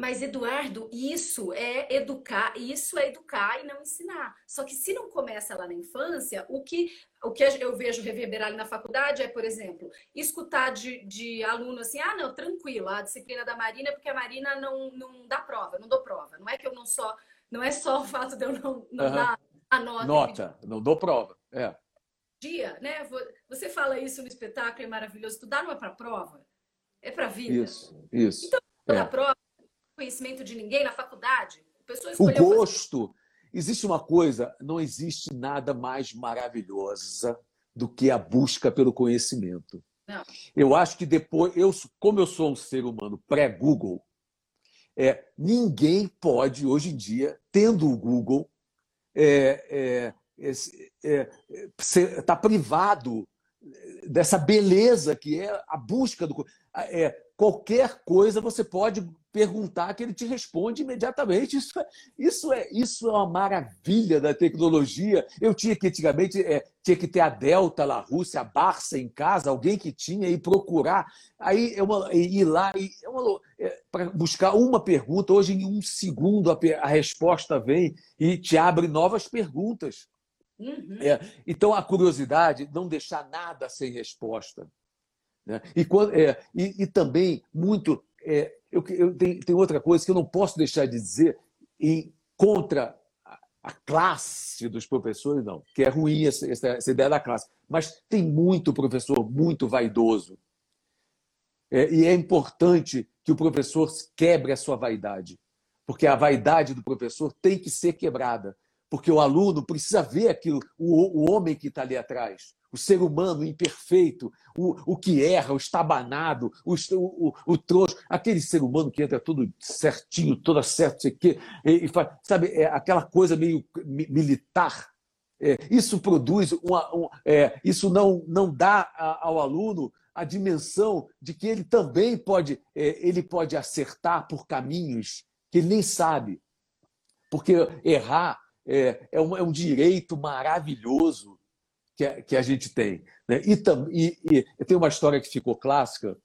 Mas, Eduardo, isso é educar, isso é educar e não ensinar. Só que se não começa lá na infância, o que, o que eu vejo reverberar na faculdade é, por exemplo, escutar de, de aluno assim, ah, não, tranquilo, a disciplina da Marina é porque a Marina não, não dá prova, não dou prova. Não é que eu não só, não é só o fato de eu não, não uhum. dar a nota. Nota, não dou prova, é. Dia, né? Você fala isso no espetáculo, é maravilhoso. Estudar não é para prova, é para vida. Isso, isso. Então, é. prova conhecimento de ninguém na faculdade. o gosto. Fazer... Existe uma coisa, não existe nada mais maravilhosa do que a busca pelo conhecimento. Não. Eu acho que depois, eu, como eu sou um ser humano pré-Google, é, ninguém pode, hoje em dia, tendo o Google, é, é, é, é tá privado dessa beleza que é a busca do. É, qualquer coisa você pode perguntar que ele te responde imediatamente. Isso é, isso é, isso é uma maravilha da tecnologia. Eu tinha que, antigamente, é, tinha que ter a Delta, a Rússia, a Barça em casa, alguém que tinha, e procurar. Aí é uma, ir lá e é é, para buscar uma pergunta. Hoje, em um segundo, a, a resposta vem e te abre novas perguntas. Uhum. É, então, a curiosidade, não deixar nada sem resposta. Né? E, quando, é, e, e também muito é, eu, eu tenho, tem outra coisa que eu não posso deixar de dizer em contra a classe dos professores, não, que é ruim essa, essa, ideia da classe. Mas tem muito professor muito vaidoso. É, e é importante que o professor quebre a sua vaidade, porque a vaidade do professor tem que ser quebrada, porque o aluno precisa ver aquilo, o, o homem que está ali atrás o ser humano imperfeito, o, o que erra, o estabanado, o, o, o trouxa, aquele ser humano que entra tudo certinho, toda certo, sei que, e, e faz, sabe, é aquela coisa meio militar. É, isso produz uma, um, é, isso não, não dá ao aluno a dimensão de que ele também pode, é, ele pode acertar por caminhos que ele nem sabe. Porque errar é, é, um, é um direito maravilhoso que a, que a gente tem. Né? E, e, e tem uma história que ficou clássica,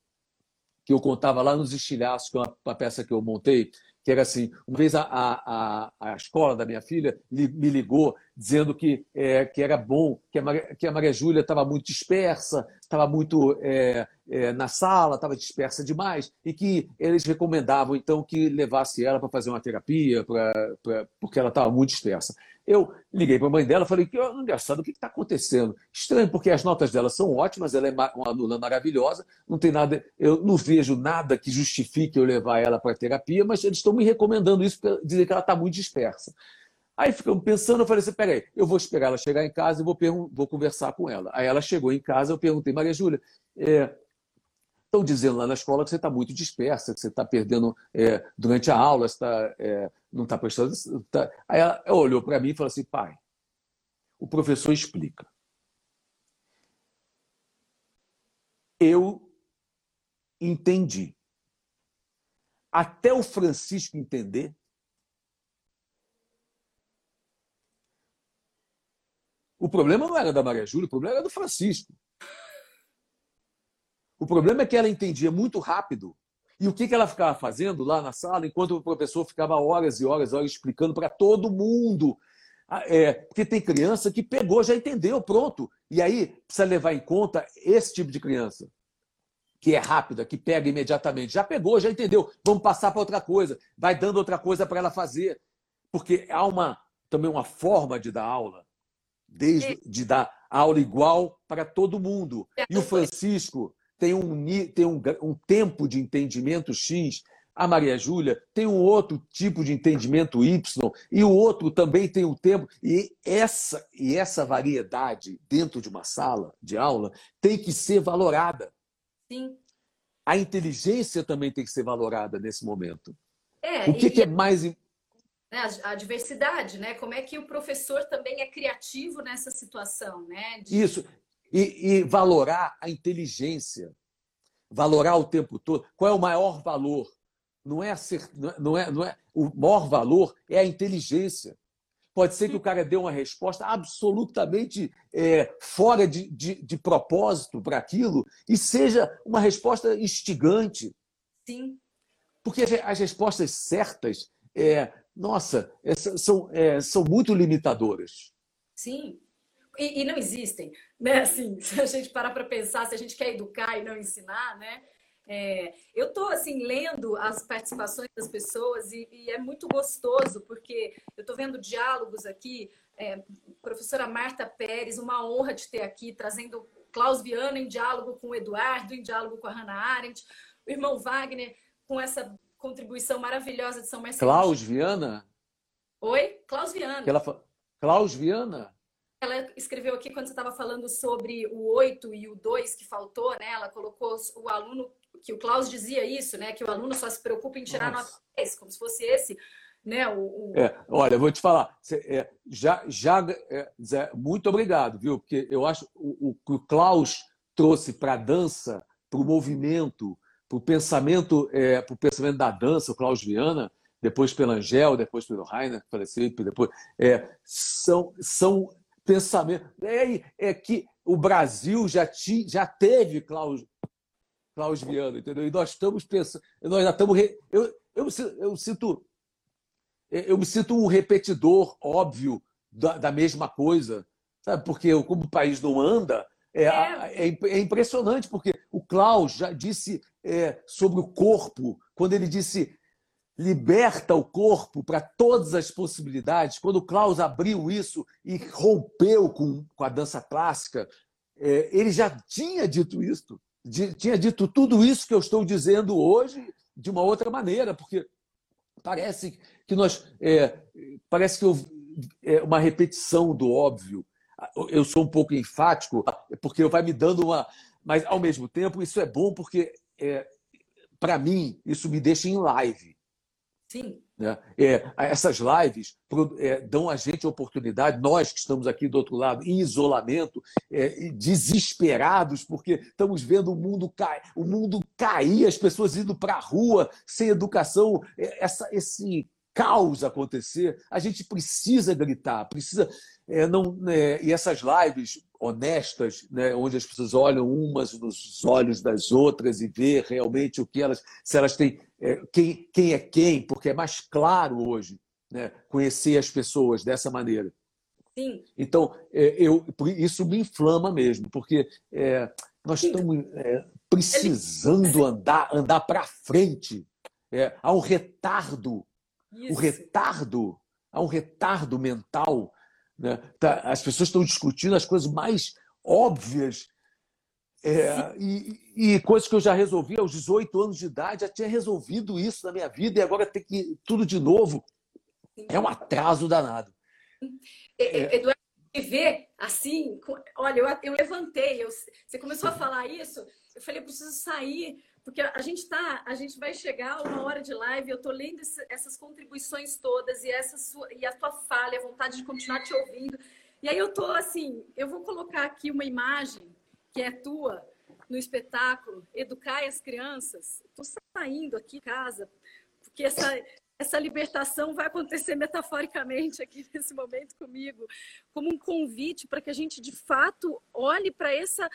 que eu contava lá nos Estilhaços, que é uma, uma peça que eu montei, que era assim, uma vez a, a, a escola da minha filha me ligou dizendo que, é, que era bom, que a Maria, que a Maria Júlia estava muito dispersa, estava muito é, é, na sala, estava dispersa demais, e que eles recomendavam, então, que levasse ela para fazer uma terapia, pra, pra, porque ela estava muito dispersa. Eu liguei para a mãe dela falei que engraçado, o que está acontecendo? Estranho, porque as notas dela são ótimas, ela é uma aluna maravilhosa, não tem nada, eu não vejo nada que justifique eu levar ela para terapia, mas eles estão me recomendando isso para dizer que ela está muito dispersa. Aí ficamos pensando, eu falei assim, peraí, eu vou esperar ela chegar em casa e vou, vou conversar com ela. Aí ela chegou em casa, eu perguntei, Maria Júlia, é, estão dizendo lá na escola que você está muito dispersa, que você está perdendo é, durante a aula, você tá, é, não está prestando. Tá... Aí ela, ela olhou para mim e falou assim: pai, o professor explica. Eu entendi. Até o Francisco entender, o problema não era da Maria Júlia, o problema era do Francisco. O problema é que ela entendia muito rápido. E o que, ela ficava fazendo lá na sala, enquanto o professor ficava horas e horas, horas explicando para todo mundo. Ah, é, porque tem criança que pegou, já entendeu, pronto. E aí precisa levar em conta esse tipo de criança, que é rápida, que pega imediatamente. Já pegou, já entendeu. Vamos passar para outra coisa. Vai dando outra coisa para ela fazer. Porque há uma, também uma forma de dar aula, desde de dar aula igual para todo mundo. E o Francisco tem um, tem um, um tempo de entendimento X, a Maria Júlia tem um outro tipo de entendimento Y, e o outro também tem um tempo. E essa, e essa variedade dentro de uma sala de aula tem que ser valorada. Sim. A inteligência também tem que ser valorada nesse momento. É, o que, que é mais. Né, a diversidade, né? Como é que o professor também é criativo nessa situação, né? De... Isso e, e valorar a inteligência, valorar o tempo todo. Qual é o maior valor? Não é, ser, não é, não é o maior valor é a inteligência. Pode ser que o cara dê uma resposta absolutamente é, fora de, de, de propósito para aquilo e seja uma resposta instigante. Sim. Porque as respostas certas, é, nossa, é, são, é, são muito limitadoras. Sim. E, e, não existem, né? Assim, se a gente parar para pensar, se a gente quer educar e não ensinar, né? É, eu estou assim lendo as participações das pessoas e, e é muito gostoso porque eu estou vendo diálogos aqui. É, professora Marta Pérez, uma honra de ter aqui trazendo Klaus Viana em diálogo com o Eduardo, em diálogo com a Hannah Arendt, o irmão Wagner com essa contribuição maravilhosa de São Marcelo. Klaus Viana? Oi, Klaus Viana. Ela. Klaus Viana? Ela escreveu aqui quando você estava falando sobre o 8 e o 2 que faltou, né? Ela colocou o aluno que o Klaus dizia isso, né? Que o aluno só se preocupa em tirar Nossa. nota 10, como se fosse esse, né? O, o... É, olha, eu vou te falar, é, já, já é, Zé, muito obrigado, viu? Porque eu acho o, o que o Klaus trouxe para a dança, para o movimento, para o pensamento, é, para o pensamento da dança, o Klaus Viana, depois pelo Angel, depois pelo Rainer, que faleceu, depois é, são são pensamentos é, é que o Brasil já, ti, já teve Klaus Klaus Viana, entendeu? E nós estamos pensando, nós já estamos. Eu, eu, eu sinto. Eu me sinto um repetidor óbvio da, da mesma coisa, sabe? Porque eu, como o país não anda, é, é. é, é impressionante, porque o Klaus já disse é, sobre o corpo, quando ele disse liberta o corpo para todas as possibilidades, quando Klaus abriu isso e rompeu com, com a dança clássica, é, ele já tinha dito isso tinha dito tudo isso que eu estou dizendo hoje de uma outra maneira, porque parece que nós é, parece que eu, é uma repetição do óbvio. Eu sou um pouco enfático porque vai me dando uma, mas ao mesmo tempo isso é bom porque é, para mim isso me deixa em live. Sim. Né? É, essas lives é, dão a gente a oportunidade, nós que estamos aqui do outro lado, em isolamento, é, desesperados, porque estamos vendo o mundo, cair, o mundo cair, as pessoas indo para a rua sem educação, é, essa, esse caos acontecer, a gente precisa gritar, precisa. É, não, né, e essas lives honestas, né, onde as pessoas olham umas nos olhos das outras e vê realmente o que elas, se elas têm é, quem, quem é quem, porque é mais claro hoje né, conhecer as pessoas dessa maneira. Sim. Então, é, eu, isso me inflama mesmo, porque é, nós Sim. estamos é, precisando andar, andar para frente. É, há um retardo, isso. o retardo, há um retardo mental. Né? Tá, as pessoas estão discutindo as coisas mais óbvias é, e, e, coisas que eu já resolvi aos 18 anos de idade, já tinha resolvido isso na minha vida e agora tem que tudo de novo. É um atraso danado. É. Eduardo, ver assim, olha, eu, eu levantei, eu, você começou a falar isso, eu falei, eu preciso sair, porque a gente tá, a gente vai chegar uma hora de live, eu tô lendo esse, essas contribuições todas e essa sua, e a tua falha, a vontade de continuar te ouvindo. E aí eu tô assim, eu vou colocar aqui uma imagem que é tua no espetáculo, educar as crianças. Estou saindo aqui casa, porque essa, essa libertação vai acontecer metaforicamente aqui nesse momento comigo, como um convite para que a gente de fato olhe para essa.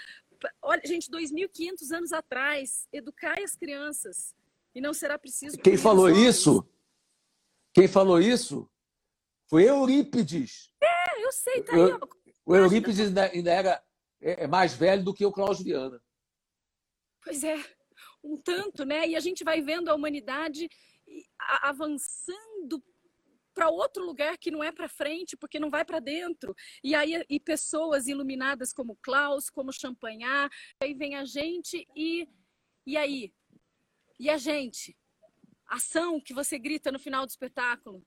Olha, gente, 2.500 anos atrás, educar as crianças. E não será preciso. Quem falou isso? Quem falou isso? Foi Eurípides. É, eu sei, tá aí. Ó. O Eurípides ainda, ainda era é, é mais velho do que o Klaus Viana. Pois é, um tanto, né? E a gente vai vendo a humanidade avançando para outro lugar que não é para frente, porque não vai para dentro. E aí e pessoas iluminadas como Klaus, como Champagnat, aí vem a gente e e aí? E a gente? Ação que você grita no final do espetáculo.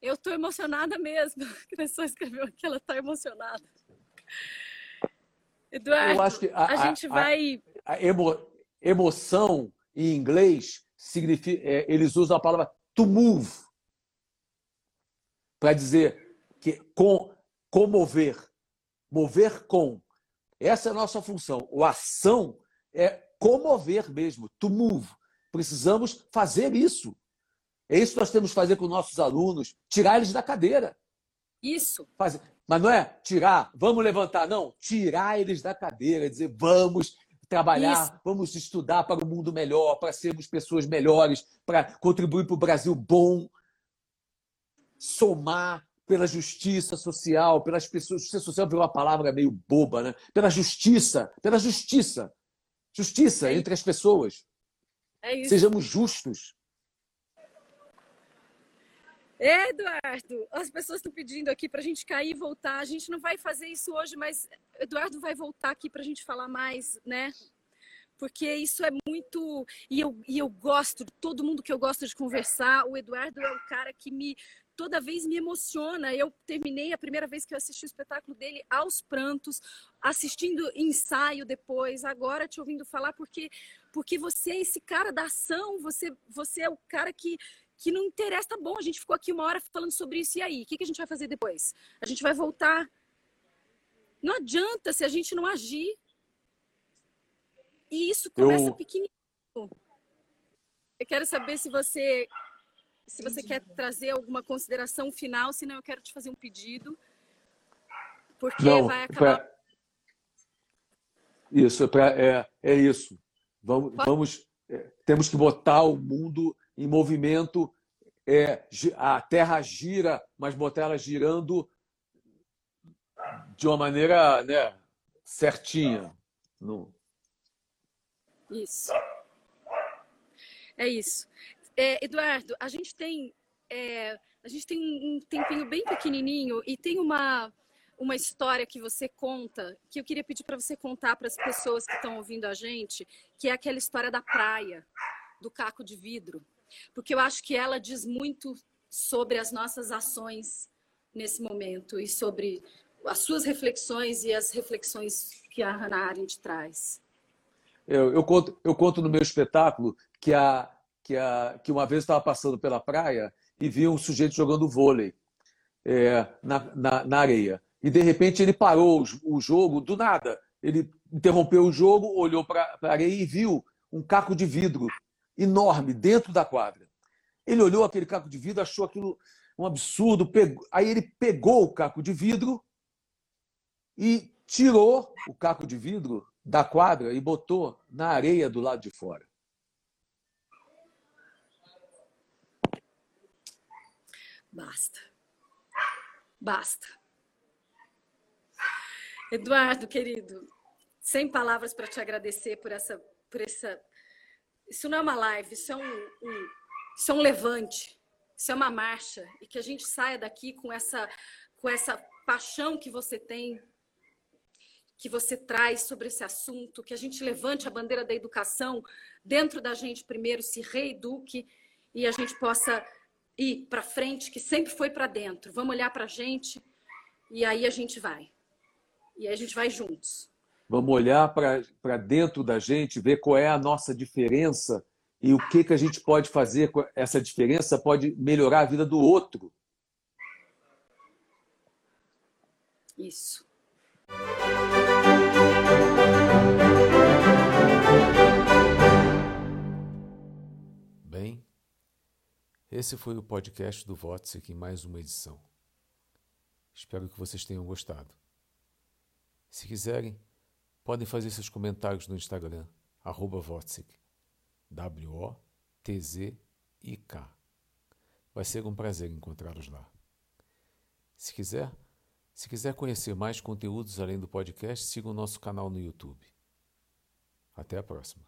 Eu estou emocionada mesmo. A pessoa escreveu aqui, ela está emocionada. Eduardo, a, a gente vai. A, a emo, emoção em inglês significa. É, eles usam a palavra to move para dizer que com comover, mover com. Essa é a nossa função. O ação é comover mesmo, to move. Precisamos fazer isso. É isso que nós temos que fazer com nossos alunos, tirar eles da cadeira. Isso. Fazer. Mas não é tirar, vamos levantar, não. Tirar eles da cadeira, dizer vamos trabalhar, Isso. vamos estudar para um mundo melhor, para sermos pessoas melhores, para contribuir para o Brasil bom, somar pela justiça social, pelas pessoas. Justiça social virou uma palavra meio boba, né? Pela justiça, pela justiça. Justiça é entre as pessoas. É Sejamos justos. Eduardo, as pessoas estão pedindo aqui para a gente cair e voltar. A gente não vai fazer isso hoje, mas Eduardo vai voltar aqui para a gente falar mais, né? Porque isso é muito. E eu, e eu gosto, todo mundo que eu gosto de conversar, o Eduardo é o cara que me. Toda vez me emociona. Eu terminei a primeira vez que eu assisti o espetáculo dele aos prantos, assistindo ensaio depois, agora te ouvindo falar, porque, porque você é esse cara da ação, você, você é o cara que, que não interessa, tá bom, a gente ficou aqui uma hora falando sobre isso, e aí? O que, que a gente vai fazer depois? A gente vai voltar. Não adianta se a gente não agir. E isso começa eu... pequenininho. Eu quero saber se você se você quer trazer alguma consideração final, senão eu quero te fazer um pedido. Porque não, vai acabar. Pra... Isso, é, pra, é, é isso. Vamos, vamos é, temos que botar o mundo em movimento, é, a Terra gira, mas botar ela girando de uma maneira né, certinha. Não... Isso. É isso. É, Eduardo, a gente tem é, a gente tem um tempinho bem pequenininho e tem uma uma história que você conta que eu queria pedir para você contar para as pessoas que estão ouvindo a gente, que é aquela história da praia, do caco de vidro porque eu acho que ela diz muito sobre as nossas ações nesse momento e sobre as suas reflexões e as reflexões que a Hannah Arendt traz. Eu, eu, conto, eu conto no meu espetáculo que, a, que, a, que uma vez estava passando pela praia e vi um sujeito jogando vôlei é, na, na, na, areia. E, de repente, ele parou o, o jogo do nada. Ele interrompeu o jogo, olhou para a areia e viu um caco de vidro enorme dentro da quadra. Ele olhou aquele caco de vidro, achou aquilo um absurdo. Pegou... Aí ele pegou o caco de vidro e tirou o caco de vidro da quadra e botou na areia do lado de fora. Basta. Basta. Eduardo, querido, sem palavras para te agradecer por essa, por essa isso não é uma live, isso é um, um, isso é um levante, isso é uma marcha. E que a gente saia daqui com essa, com essa paixão que você tem, que você traz sobre esse assunto, que a gente levante a bandeira da educação dentro da gente primeiro, se reeduque e a gente possa ir para frente, que sempre foi para dentro. Vamos olhar para a gente e aí a gente vai. E aí a gente vai juntos. Vamos olhar para dentro da gente, ver qual é a nossa diferença e o que, que a gente pode fazer com essa diferença pode melhorar a vida do outro. Isso. Esse foi o podcast do Votsec em mais uma edição. Espero que vocês tenham gostado. Se quiserem, Podem fazer seus comentários no Instagram, arroba Wotzik, W-O-T-Z-I-K. Vai ser um prazer encontrá-los lá. Se quiser, se quiser conhecer mais conteúdos além do podcast, siga o nosso canal no YouTube. Até a próxima.